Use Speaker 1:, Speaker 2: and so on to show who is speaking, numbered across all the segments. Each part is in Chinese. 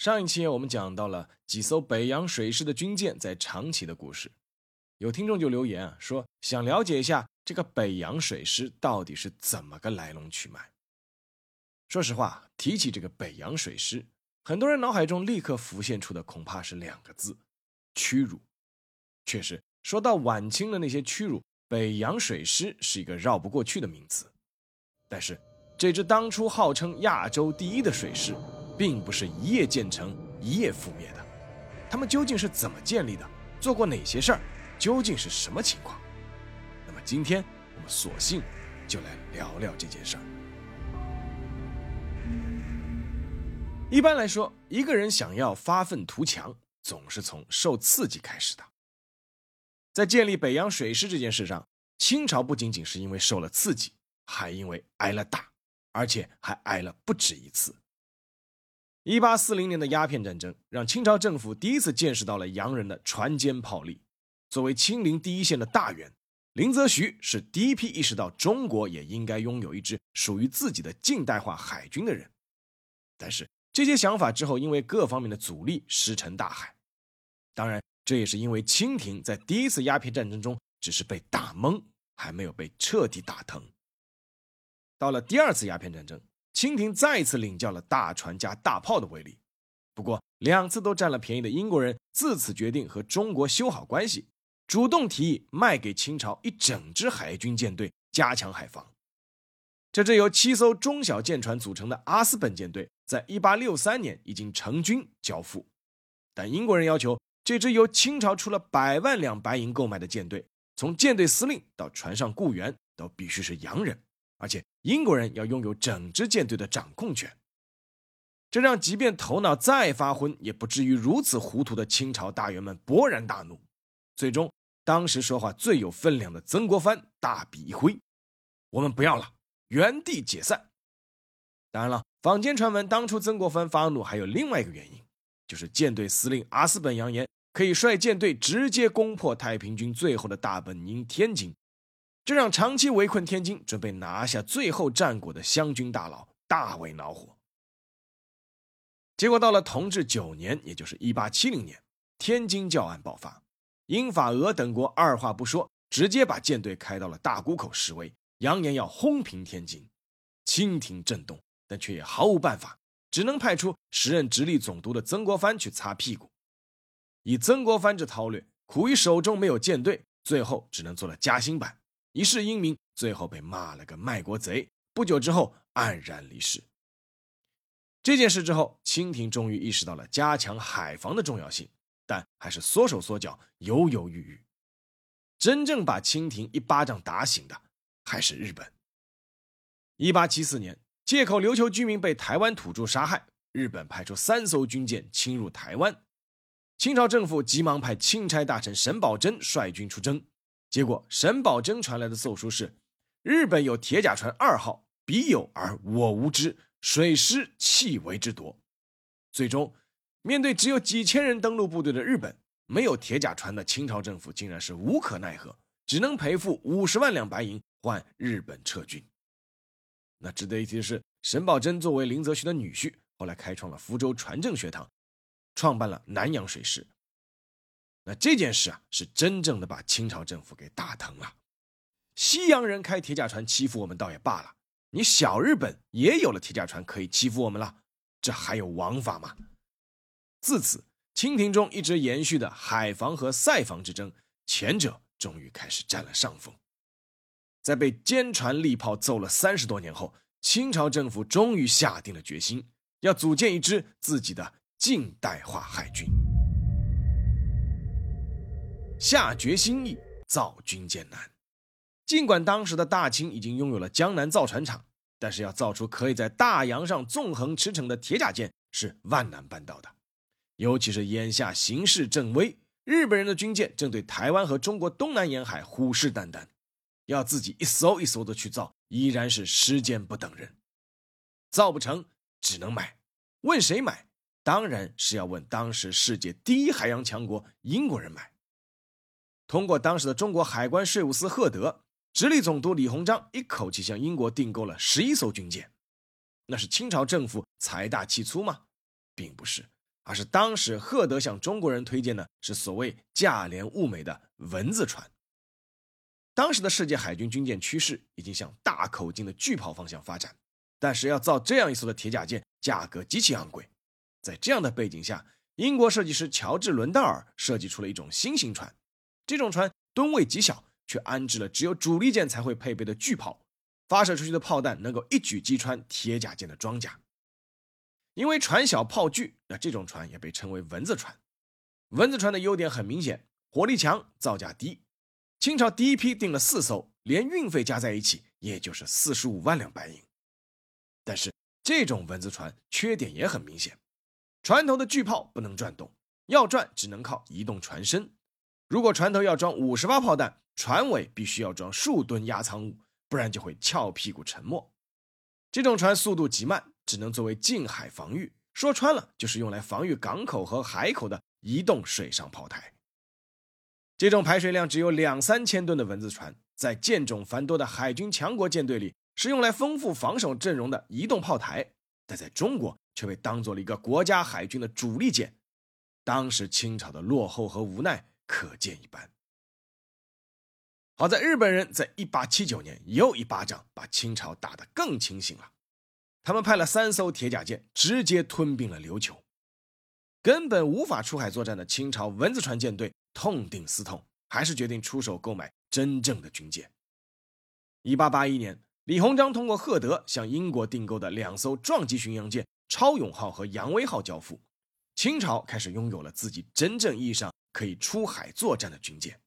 Speaker 1: 上一期我们讲到了几艘北洋水师的军舰在长崎的故事，有听众就留言啊说想了解一下这个北洋水师到底是怎么个来龙去脉。说实话，提起这个北洋水师，很多人脑海中立刻浮现出的恐怕是两个字：屈辱。确实，说到晚清的那些屈辱，北洋水师是一个绕不过去的名词。但是，这支当初号称亚洲第一的水师。并不是一夜建成、一夜覆灭的，他们究竟是怎么建立的？做过哪些事儿？究竟是什么情况？那么今天我们索性就来聊聊这件事儿。一般来说，一个人想要发愤图强，总是从受刺激开始的。在建立北洋水师这件事上，清朝不仅仅是因为受了刺激，还因为挨了打，而且还挨了不止一次。一八四零年的鸦片战争，让清朝政府第一次见识到了洋人的船坚炮利。作为清零第一线的大员，林则徐是第一批意识到中国也应该拥有一支属于自己的近代化海军的人。但是这些想法之后，因为各方面的阻力石沉大海。当然，这也是因为清廷在第一次鸦片战争中只是被打懵，还没有被彻底打疼。到了第二次鸦片战争。清廷再一次领教了大船加大炮的威力，不过两次都占了便宜的英国人自此决定和中国修好关系，主动提议卖给清朝一整支海军舰队，加强海防。这支由七艘中小舰船组成的阿斯本舰队，在一八六三年已经成军交付，但英国人要求这支由清朝出了百万两白银购买的舰队，从舰队司令到船上雇员都必须是洋人。而且英国人要拥有整支舰队的掌控权，这让即便头脑再发昏，也不至于如此糊涂的清朝大员们勃然大怒。最终，当时说话最有分量的曾国藩大笔一挥：“我们不要了，原地解散。”当然了，坊间传闻当初曾国藩发怒还有另外一个原因，就是舰队司令阿斯本扬言可以率舰队直接攻破太平军最后的大本营天津。这让长期围困天津、准备拿下最后战果的湘军大佬大为恼火。结果到了同治九年，也就是一八七零年，天津教案爆发，英法俄等国二话不说，直接把舰队开到了大沽口示威，扬言要轰平天津。清廷震动，但却也毫无办法，只能派出时任直隶总督的曾国藩去擦屁股。以曾国藩这韬略，苦于手中没有舰队，最后只能做了夹心版。一世英名，最后被骂了个卖国贼。不久之后，黯然离世。这件事之后，清廷终于意识到了加强海防的重要性，但还是缩手缩脚，犹犹豫豫。真正把清廷一巴掌打醒的，还是日本。一八七四年，借口琉球居民被台湾土著杀害，日本派出三艘军舰侵入台湾，清朝政府急忙派钦差大臣沈葆桢率军出征。结果，沈葆桢传来的奏书是：日本有铁甲船二号，彼有而我无知，水师弃为之夺。最终，面对只有几千人登陆部队的日本，没有铁甲船的清朝政府竟然是无可奈何，只能赔付五十万两白银换日本撤军。那值得一提的是，沈葆桢作为林则徐的女婿，后来开创了福州船政学堂，创办了南洋水师。那这件事啊，是真正的把清朝政府给打疼了。西洋人开铁甲船欺负我们倒也罢了，你小日本也有了铁甲船可以欺负我们了，这还有王法吗？自此，清廷中一直延续的海防和塞防之争，前者终于开始占了上风。在被坚船利炮揍了三十多年后，清朝政府终于下定了决心，要组建一支自己的近代化海军。下决心易，造军舰难。尽管当时的大清已经拥有了江南造船厂，但是要造出可以在大洋上纵横驰骋的铁甲舰是万难办到的。尤其是眼下形势正危，日本人的军舰正对台湾和中国东南沿海虎视眈眈，要自己一艘一艘的去造，依然是时间不等人。造不成，只能买。问谁买？当然是要问当时世界第一海洋强国英国人买。通过当时的中国海关税务司赫德，直隶总督李鸿章一口气向英国订购了十一艘军舰。那是清朝政府财大气粗吗？并不是，而是当时赫德向中国人推荐的是所谓价廉物美的蚊子船。当时的世界海军军舰趋势已经向大口径的巨炮方向发展。但是要造这样一艘的铁甲舰，价格极其昂贵。在这样的背景下，英国设计师乔治·伦道尔设计出了一种新型船。这种船吨位极小，却安置了只有主力舰才会配备的巨炮，发射出去的炮弹能够一举击穿铁甲舰的装甲。因为船小炮巨，那这种船也被称为“蚊子船”。蚊子船的优点很明显，火力强，造价低。清朝第一批订了四艘，连运费加在一起，也就是四十五万两白银。但是这种蚊子船缺点也很明显，船头的巨炮不能转动，要转只能靠移动船身。如果船头要装五十发炮弹，船尾必须要装数吨压舱物，不然就会翘屁股沉没。这种船速度极慢，只能作为近海防御，说穿了就是用来防御港口和海口的移动水上炮台。这种排水量只有两三千吨的蚊子船，在舰种繁多的海军强国舰队里。是用来丰富防守阵容的移动炮台，但在中国却被当做了一个国家海军的主力舰。当时清朝的落后和无奈可见一斑。好在日本人在一八七九年又一巴掌把清朝打得更清醒了，他们派了三艘铁甲舰直接吞并了琉球，根本无法出海作战的清朝蚊子船舰队痛定思痛，还是决定出手购买真正的军舰。一八八一年。李鸿章通过赫德向英国订购的两艘撞击巡洋舰“超勇号”和“扬威号”交付，清朝开始拥有了自己真正意义上可以出海作战的军舰。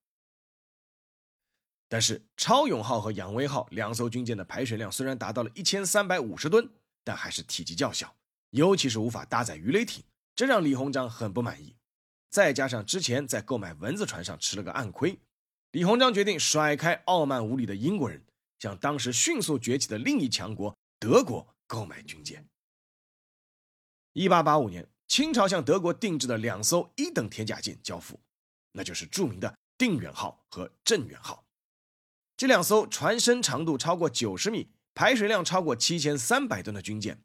Speaker 1: 但是“超勇号”和“扬威号”两艘军舰的排水量虽然达到了一千三百五十吨，但还是体积较小，尤其是无法搭载鱼雷艇，这让李鸿章很不满意。再加上之前在购买蚊子船上吃了个暗亏，李鸿章决定甩开傲慢无礼的英国人。向当时迅速崛起的另一强国德国购买军舰。一八八五年，清朝向德国定制的两艘一等铁甲舰交付，那就是著名的“定远号”和“镇远号”。这两艘船身长度超过九十米、排水量超过七千三百吨的军舰，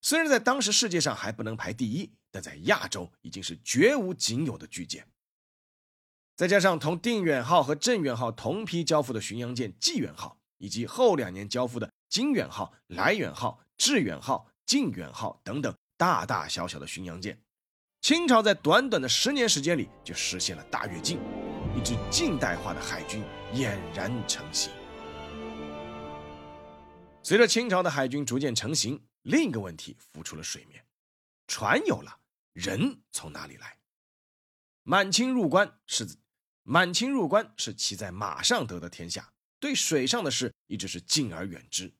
Speaker 1: 虽然在当时世界上还不能排第一，但在亚洲已经是绝无仅有的巨舰。再加上同“定远号”和“镇远号”同批交付的巡洋舰“济远号”。以及后两年交付的“金远号”“来远号”“致远号”“靖远号”等等大大小小的巡洋舰，清朝在短短的十年时间里就实现了大跃进，一支近代化的海军俨然成型。随着清朝的海军逐渐成型，另一个问题浮出了水面：船有了，人从哪里来？满清入关是满清入关是骑在马上得的天下。对水上的事一直是敬而远之。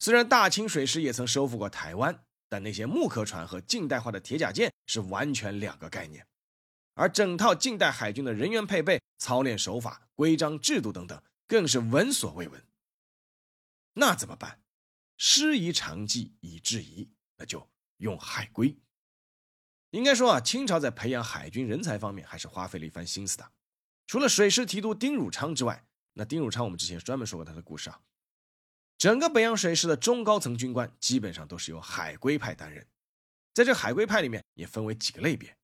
Speaker 1: 虽然大清水师也曾收复过台湾，但那些木壳船和近代化的铁甲舰是完全两个概念。而整套近代海军的人员配备、操练手法、规章制度等等，更是闻所未闻。那怎么办？师夷长技以制夷，那就用海龟。应该说啊，清朝在培养海军人才方面还是花费了一番心思的。除了水师提督丁汝昌之外，那丁汝昌，我们之前专门说过他的故事啊。整个北洋水师的中高层军官基本上都是由海归派担任，在这海归派里面也分为几个类别。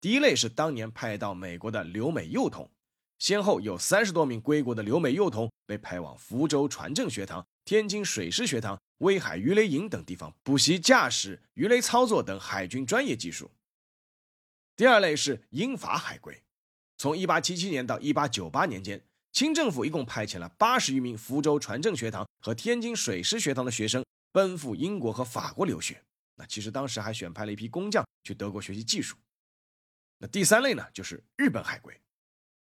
Speaker 1: 第一类是当年派到美国的留美幼童，先后有三十多名归国的留美幼童被派往福州船政学堂、天津水师学堂、威海鱼雷营等地方补习驾驶、鱼雷操作等海军专业技术。第二类是英法海归，从1877年到1898年间。清政府一共派遣了八十余名福州船政学堂和天津水师学堂的学生奔赴英国和法国留学。那其实当时还选派了一批工匠去德国学习技术。那第三类呢，就是日本海归。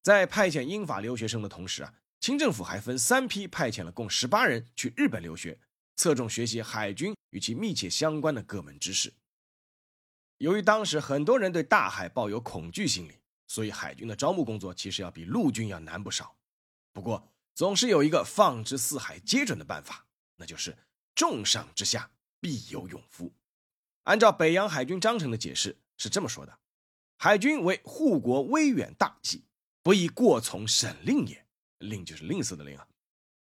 Speaker 1: 在派遣英法留学生的同时啊，清政府还分三批派遣了共十八人去日本留学，侧重学习海军与其密切相关的各门知识。由于当时很多人对大海抱有恐惧心理，所以海军的招募工作其实要比陆军要难不少。不过，总是有一个放之四海皆准的办法，那就是重赏之下必有勇夫。按照北洋海军章程的解释是这么说的：海军为护国威远大计，不宜过从省令也。令就是吝啬的令啊。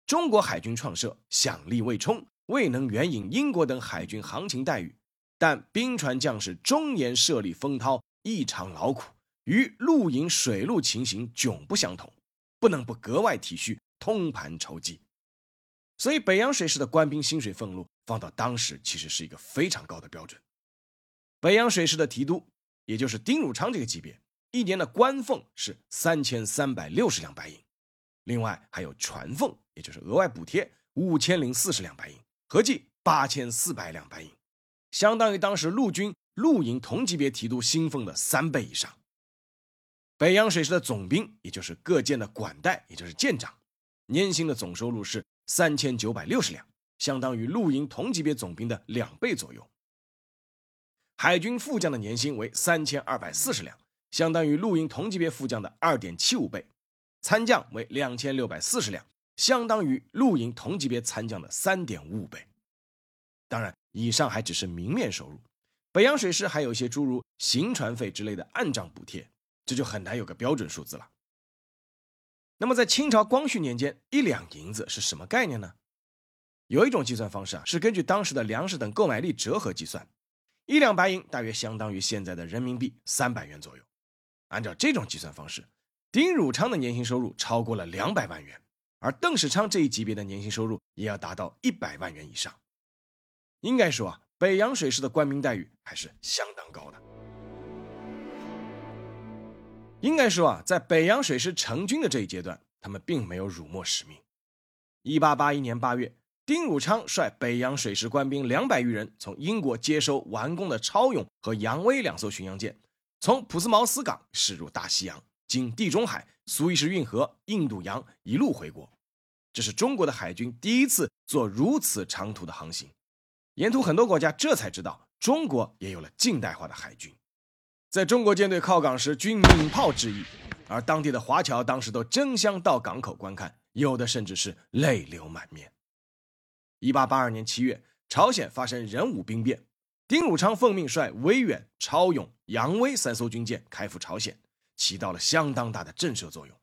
Speaker 1: 中国海军创设，响力未充，未能援引英国等海军行情待遇。但兵船将士终年设立风涛，异常劳苦，与陆营水陆情形迥不相同，不能不格外体恤，通盘筹计。所以，北洋水师的官兵薪水俸禄放到当时，其实是一个非常高的标准。北洋水师的提督，也就是丁汝昌这个级别，一年的官俸是三千三百六十两白银，另外还有船俸，也就是额外补贴五千零四十两白银，合计八千四百两白银。相当于当时陆军陆营同级别提督薪俸的三倍以上。北洋水师的总兵，也就是各舰的管带，也就是舰长，年薪的总收入是三千九百六十两，相当于陆营同级别总兵的两倍左右。海军副将的年薪为三千二百四十两，相当于陆营同级别副将的二点七五倍。参将为两千六百四十两，相当于陆营同级别参将的三点五五倍。当然。以上还只是明面收入，北洋水师还有一些诸如行船费之类的暗账补贴，这就很难有个标准数字了。那么在清朝光绪年间，一两银子是什么概念呢？有一种计算方式啊，是根据当时的粮食等购买力折合计算，一两白银大约相当于现在的人民币三百元左右。按照这种计算方式，丁汝昌的年薪收入超过了两百万元，而邓世昌这一级别的年薪收入也要达到一百万元以上。应该说啊，北洋水师的官兵待遇还是相当高的。应该说啊，在北洋水师成军的这一阶段，他们并没有辱没使命。一八八一年八月，丁汝昌率北洋水师官兵两百余人，从英国接收完工的超勇和扬威两艘巡洋舰，从普斯茅斯港驶入大西洋，经地中海、苏伊士运河、印度洋一路回国。这是中国的海军第一次做如此长途的航行。沿途很多国家这才知道，中国也有了近代化的海军。在中国舰队靠港时，均鸣炮致意，而当地的华侨当时都争相到港口观看，有的甚至是泪流满面。一八八二年七月，朝鲜发生壬午兵变，丁汝昌奉命率威远、超勇、扬威三艘军舰开赴朝鲜，起到了相当大的震慑作用。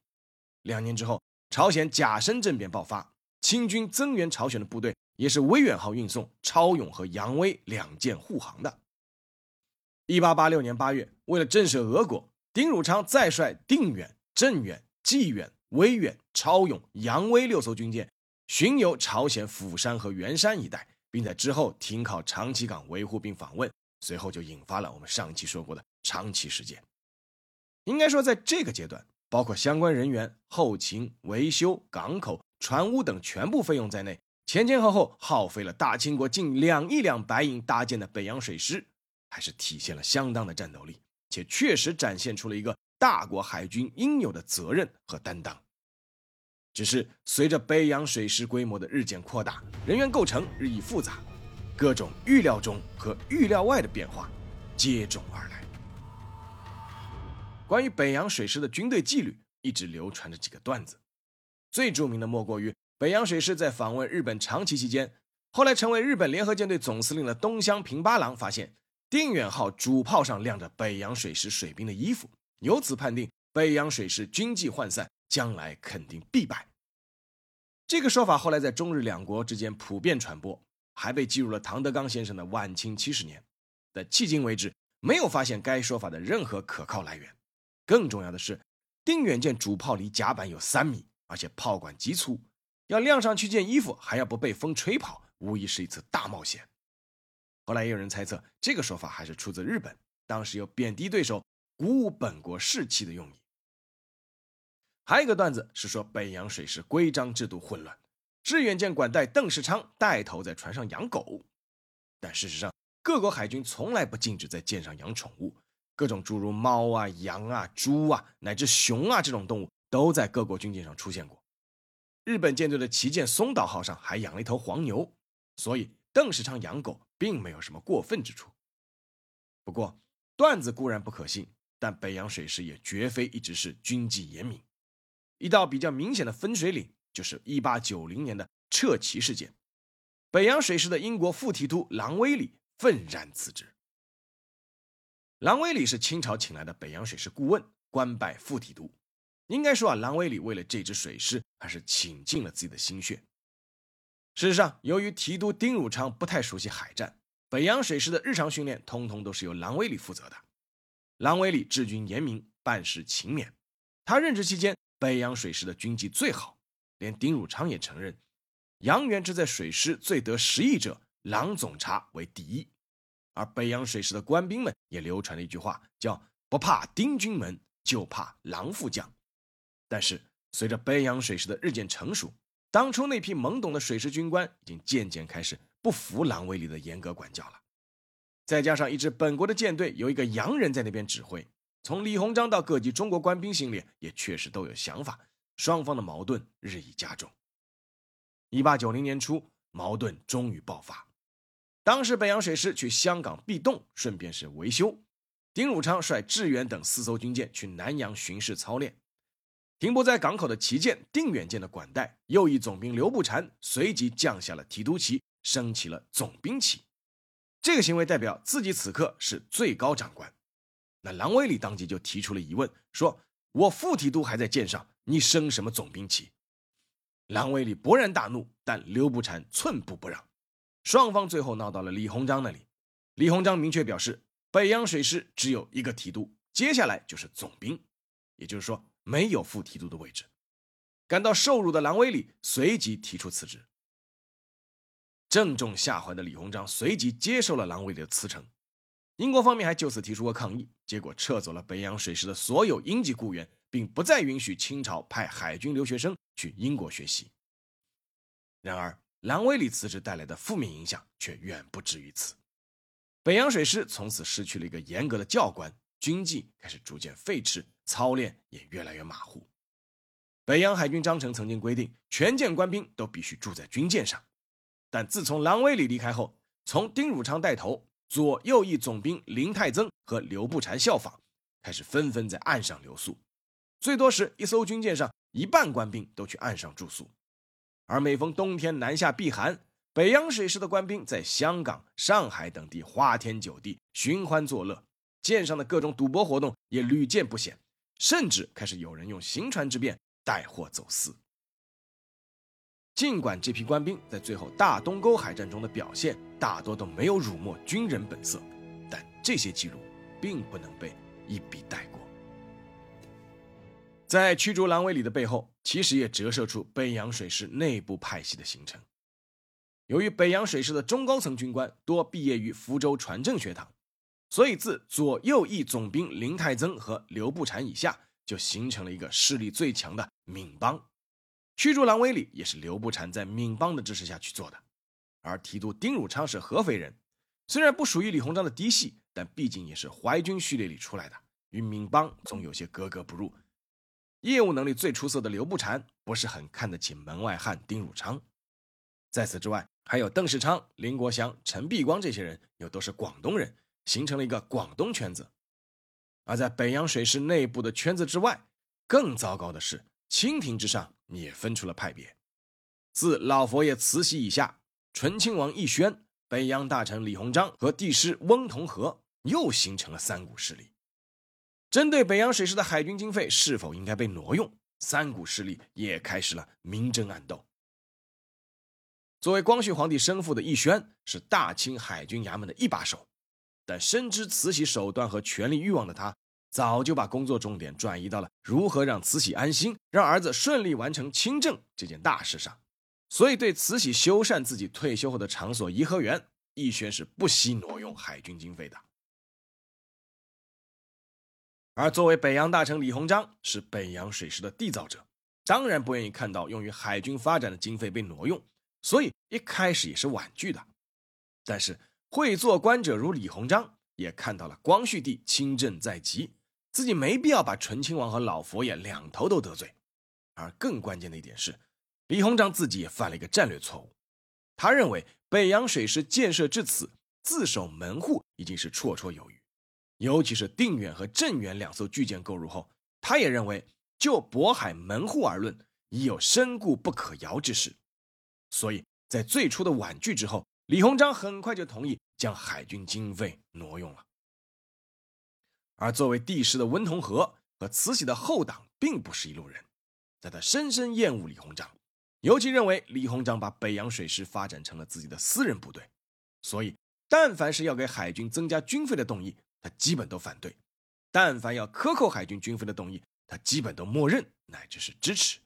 Speaker 1: 两年之后，朝鲜甲申政变爆发，清军增援朝鲜的部队。也是威远号运送超勇和扬威两舰护航的。一八八六年八月，为了震慑俄国，丁汝昌再率定远、镇远、济远、威远、超勇、扬威六艘军舰巡游朝鲜釜山和元山一带，并在之后停靠长崎港维护并访问，随后就引发了我们上期说过的长崎事件。应该说，在这个阶段，包括相关人员、后勤、维修、港口、船坞等全部费用在内。前前后后耗费了大清国近两亿两白银搭建的北洋水师，还是体现了相当的战斗力，且确实展现出了一个大国海军应有的责任和担当。只是随着北洋水师规模的日渐扩大，人员构成日益复杂，各种预料中和预料外的变化接踵而来。关于北洋水师的军队纪律，一直流传着几个段子，最著名的莫过于。北洋水师在访问日本长崎期间，后来成为日本联合舰队总司令的东乡平八郎发现定远号主炮上亮着北洋水师水兵的衣服，由此判定北洋水师军纪涣散，将来肯定必败。这个说法后来在中日两国之间普遍传播，还被记入了唐德刚先生的《晚清七十年》，但迄今为止没有发现该说法的任何可靠来源。更重要的是，定远舰主炮离甲板有三米，而且炮管极粗。要晾上去件衣服，还要不被风吹跑，无疑是一次大冒险。后来也有人猜测，这个说法还是出自日本，当时有贬低对手、鼓舞本国士气的用意。还有一个段子是说，北洋水师规章制度混乱，致远舰管带邓世昌带头在船上养狗。但事实上，各国海军从来不禁止在舰上养宠物，各种诸如猫啊、羊啊、猪啊，乃至熊啊这种动物，都在各国军舰上出现过。日本舰队的旗舰松岛号上还养了一头黄牛，所以邓世昌养狗并没有什么过分之处。不过，段子固然不可信，但北洋水师也绝非一直是军纪严明。一道比较明显的分水岭，就是1890年的撤旗事件。北洋水师的英国副提督郎威里愤然辞职。郎威里是清朝请来的北洋水师顾问，官拜副提督。应该说啊，郎威里为了这支水师，还是倾尽了自己的心血。事实上，由于提督丁汝昌不太熟悉海战，北洋水师的日常训练通通都是由郎威里负责的。郎威里治军严明，办事勤勉。他任职期间，北洋水师的军纪最好，连丁汝昌也承认，杨元之在水师最得实意者，郎总察为第一。而北洋水师的官兵们也流传了一句话，叫“不怕丁军门，就怕郎副将”。但是，随着北洋水师的日渐成熟，当初那批懵懂的水师军官已经渐渐开始不服郎威里的严格管教了。再加上一支本国的舰队有一个洋人在那边指挥，从李鸿章到各级中国官兵心里也确实都有想法，双方的矛盾日益加重。一八九零年初，矛盾终于爆发。当时北洋水师去香港避冻，顺便是维修。丁汝昌率致远等四艘军舰去南洋巡视操练。停泊在港口的旗舰定远舰的管带右翼总兵刘步蟾随即降下了提督旗，升起了总兵旗。这个行为代表自己此刻是最高长官。那郎威里当即就提出了疑问，说：“我副提督还在舰上，你升什么总兵旗？”郎威里勃然大怒，但刘步蟾寸步不让。双方最后闹到了李鸿章那里。李鸿章明确表示，北洋水师只有一个提督，接下来就是总兵，也就是说。没有副提督的位置，感到受辱的郎威里随即提出辞职。正中下怀的李鸿章随即接受了郎威里的辞呈。英国方面还就此提出过抗议，结果撤走了北洋水师的所有英籍雇员，并不再允许清朝派海军留学生去英国学习。然而，兰威里辞职带来的负面影响却远不止于此。北洋水师从此失去了一个严格的教官，军纪开始逐渐废弛。操练也越来越马虎。北洋海军章程曾经规定，全舰官兵都必须住在军舰上。但自从郎威里离开后，从丁汝昌带头，左右翼总兵林泰增和刘步蟾效仿，开始纷纷在岸上留宿。最多时，一艘军舰上一半官兵都去岸上住宿。而每逢冬天南下避寒，北洋水师的官兵在香港、上海等地花天酒地、寻欢作乐，舰上的各种赌博活动也屡见不鲜。甚至开始有人用行船之便带货走私。尽管这批官兵在最后大东沟海战中的表现大多都没有辱没军人本色，但这些记录并不能被一笔带过。在驱逐狼尾里的背后，其实也折射出北洋水师内部派系的形成。由于北洋水师的中高层军官多毕业于福州船政学堂。所以，自左右翼总兵林泰增和刘步蟾以下，就形成了一个势力最强的闽帮。驱逐郎威里也是刘步蟾在闽帮的支持下去做的。而提督丁汝昌是合肥人，虽然不属于李鸿章的嫡系，但毕竟也是淮军序列里出来的，与闽帮总有些格格不入。业务能力最出色的刘步蟾不是很看得起门外汉丁汝昌。在此之外，还有邓世昌、林国祥、陈璧光这些人，又都是广东人。形成了一个广东圈子，而在北洋水师内部的圈子之外，更糟糕的是，清廷之上也分出了派别。自老佛爷慈禧以下，醇亲王奕轩、北洋大臣李鸿章和帝师翁同龢，又形成了三股势力。针对北洋水师的海军经费是否应该被挪用，三股势力也开始了明争暗斗。作为光绪皇帝生父的奕轩，是大清海军衙门的一把手。但深知慈禧手段和权力欲望的他，早就把工作重点转移到了如何让慈禧安心、让儿子顺利完成亲政这件大事上。所以，对慈禧修缮自己退休后的场所颐和园，奕轩是不惜挪用海军经费的。而作为北洋大臣李鸿章是北洋水师的缔造者，当然不愿意看到用于海军发展的经费被挪用，所以一开始也是婉拒的。但是。会做官者如李鸿章也看到了光绪帝亲政在即，自己没必要把醇亲王和老佛爷两头都得罪。而更关键的一点是，李鸿章自己也犯了一个战略错误。他认为北洋水师建设至此，自守门户已经是绰绰有余，尤其是定远和镇远两艘巨舰购入后，他也认为就渤海门户而论，已有深固不可摇之势。所以在最初的婉拒之后，李鸿章很快就同意将海军经费挪用了。而作为帝师的温同和和慈禧的后党并不是一路人，在他深深厌恶李鸿章，尤其认为李鸿章把北洋水师发展成了自己的私人部队，所以但凡是要给海军增加军费的动议。他基本都反对，但凡要克扣海军军费的动议，他基本都默认乃至是支持。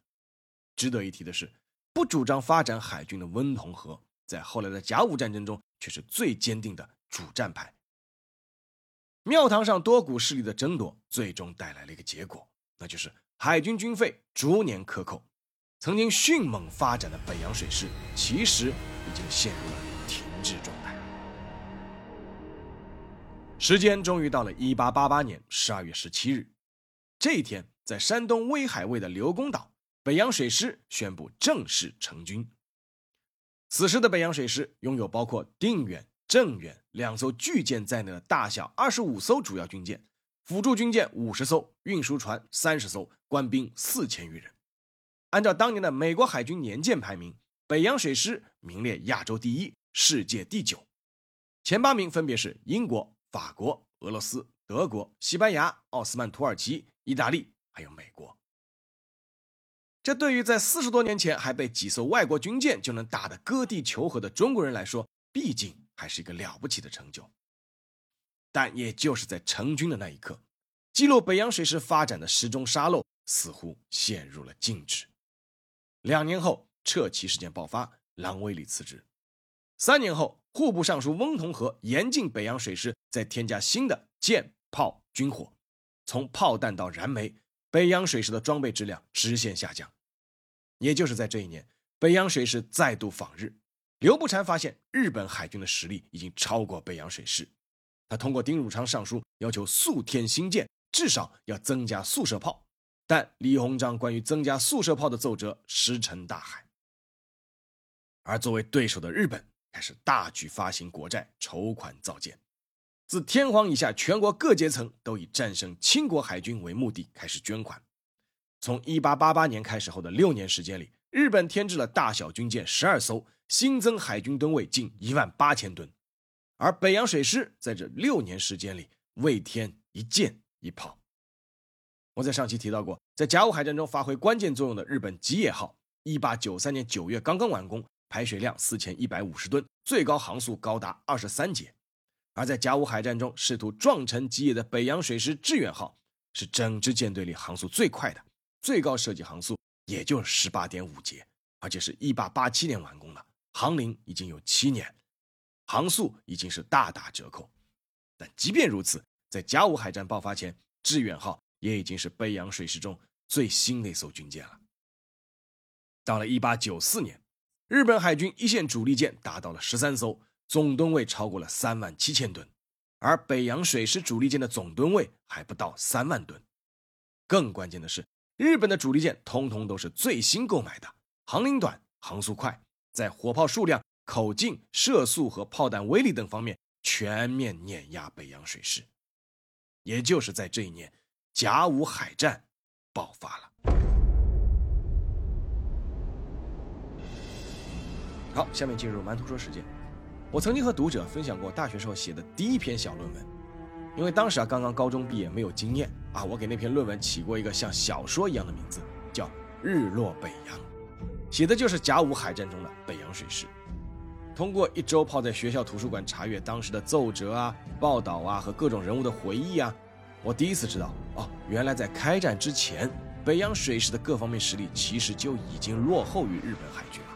Speaker 1: 值得一提的是，不主张发展海军的温同和，在后来的甲午战争中却是最坚定的主战派。庙堂上多股势力的争夺，最终带来了一个结果，那就是海军军费逐年克扣。曾经迅猛发展的北洋水师，其实已经陷入了停滞状态。时间终于到了一八八八年十二月十七日，这一天，在山东威海卫的刘公岛，北洋水师宣布正式成军。此时的北洋水师拥有包括定远、镇远两艘巨舰在内的大小二十五艘主要军舰，辅助军舰五十艘，运输船三十艘，官兵四千余人。按照当年的美国海军年鉴排名，北洋水师名列亚洲第一，世界第九，前八名分别是英国。法国、俄罗斯、德国、西班牙、奥斯曼土耳其、意大利，还有美国。这对于在四十多年前还被几艘外国军舰就能打得割地求和的中国人来说，毕竟还是一个了不起的成就。但也就是在成军的那一刻，记录北洋水师发展的时钟沙漏似乎陷入了静止。两年后，撤旗事件爆发，郎威里辞职。三年后。户部尚书翁同龢严禁北洋水师再添加新的舰炮军火，从炮弹到燃煤，北洋水师的装备质量直线下降。也就是在这一年，北洋水师再度访日，刘步蟾发现日本海军的实力已经超过北洋水师，他通过丁汝昌上书要求速添新舰，至少要增加速射炮。但李鸿章关于增加速射炮的奏折石沉大海。而作为对手的日本。开始大举发行国债，筹款造舰。自天皇以下，全国各阶层都以战胜清国海军为目的开始捐款。从1888年开始后的六年时间里，日本添置了大小军舰十二艘，新增海军吨位近一万八千吨。而北洋水师在这六年时间里未添一舰一炮。我在上期提到过，在甲午海战中发挥关键作用的日本吉野号，1893年9月刚刚完工。排水量四千一百五十吨，最高航速高达二十三节。而在甲午海战中试图撞沉吉野的北洋水师致远号，是整支舰队里航速最快的，最高设计航速也就十八点五节，而且是一八八七年完工的，航龄已经有七年，航速已经是大打折扣。但即便如此，在甲午海战爆发前，致远号也已经是北洋水师中最新的一艘军舰了。到了一八九四年。日本海军一线主力舰达到了十三艘，总吨位超过了三万七千吨，而北洋水师主力舰的总吨位还不到三万吨。更关键的是，日本的主力舰通通都是最新购买的，航龄短、航速快，在火炮数量、口径、射速和炮弹威力等方面全面碾压北洋水师。也就是在这一年，甲午海战爆发了。好，下面进入蛮图说时间。我曾经和读者分享过大学时候写的第一篇小论文，因为当时啊刚刚高中毕业，没有经验啊，我给那篇论文起过一个像小说一样的名字，叫《日落北洋》，写的就是甲午海战中的北洋水师。通过一周泡在学校图书馆查阅当时的奏折啊、报道啊和各种人物的回忆啊，我第一次知道哦，原来在开战之前，北洋水师的各方面实力其实就已经落后于日本海军了。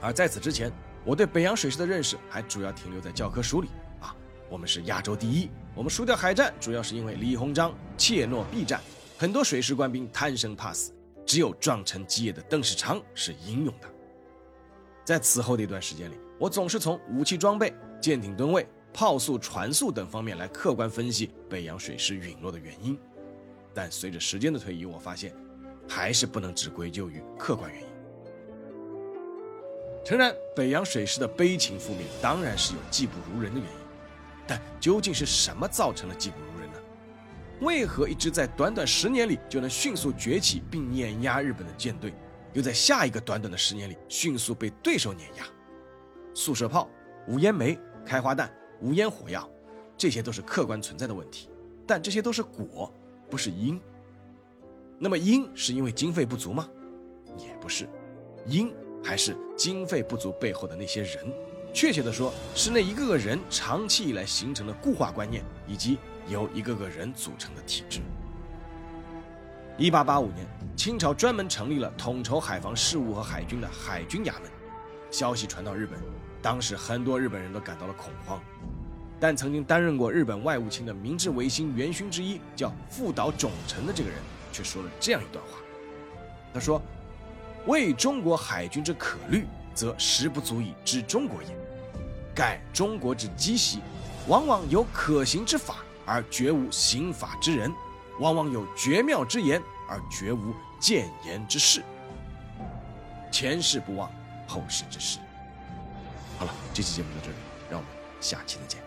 Speaker 1: 而在此之前，我对北洋水师的认识还主要停留在教科书里啊。我们是亚洲第一，我们输掉海战主要是因为李鸿章怯懦避战，很多水师官兵贪生怕死，只有撞沉基业的邓世昌是英勇的。在此后的一段时间里，我总是从武器装备、舰艇吨位、炮速、船速等方面来客观分析北洋水师陨落的原因。但随着时间的推移，我发现还是不能只归咎于客观原因。诚然，北洋水师的悲情覆灭当然是有技不如人的原因，但究竟是什么造成了技不如人呢？为何一支在短短十年里就能迅速崛起并碾压日本的舰队，又在下一个短短的十年里迅速被对手碾压？速射炮、无烟煤、开花弹、无烟火药，这些都是客观存在的问题，但这些都是果，不是因。那么因是因为经费不足吗？也不是，因还是经费不足背后的那些人，确切的说，是那一个个人长期以来形成的固化观念，以及由一个个人组成的体制。一八八五年，清朝专门成立了统筹海防事务和海军的海军衙门。消息传到日本，当时很多日本人都感到了恐慌。但曾经担任过日本外务卿的明治维新元勋之一，叫富岛种臣的这个人，却说了这样一段话。他说：“为中国海军之可虑，则实不足以治中国也。盖中国之积习，往往有可行之法，而绝无行法之人；往往有绝妙之言，而绝无谏言之事。前事不忘，后事之师。”好了，这期节目到这里，让我们下期再见。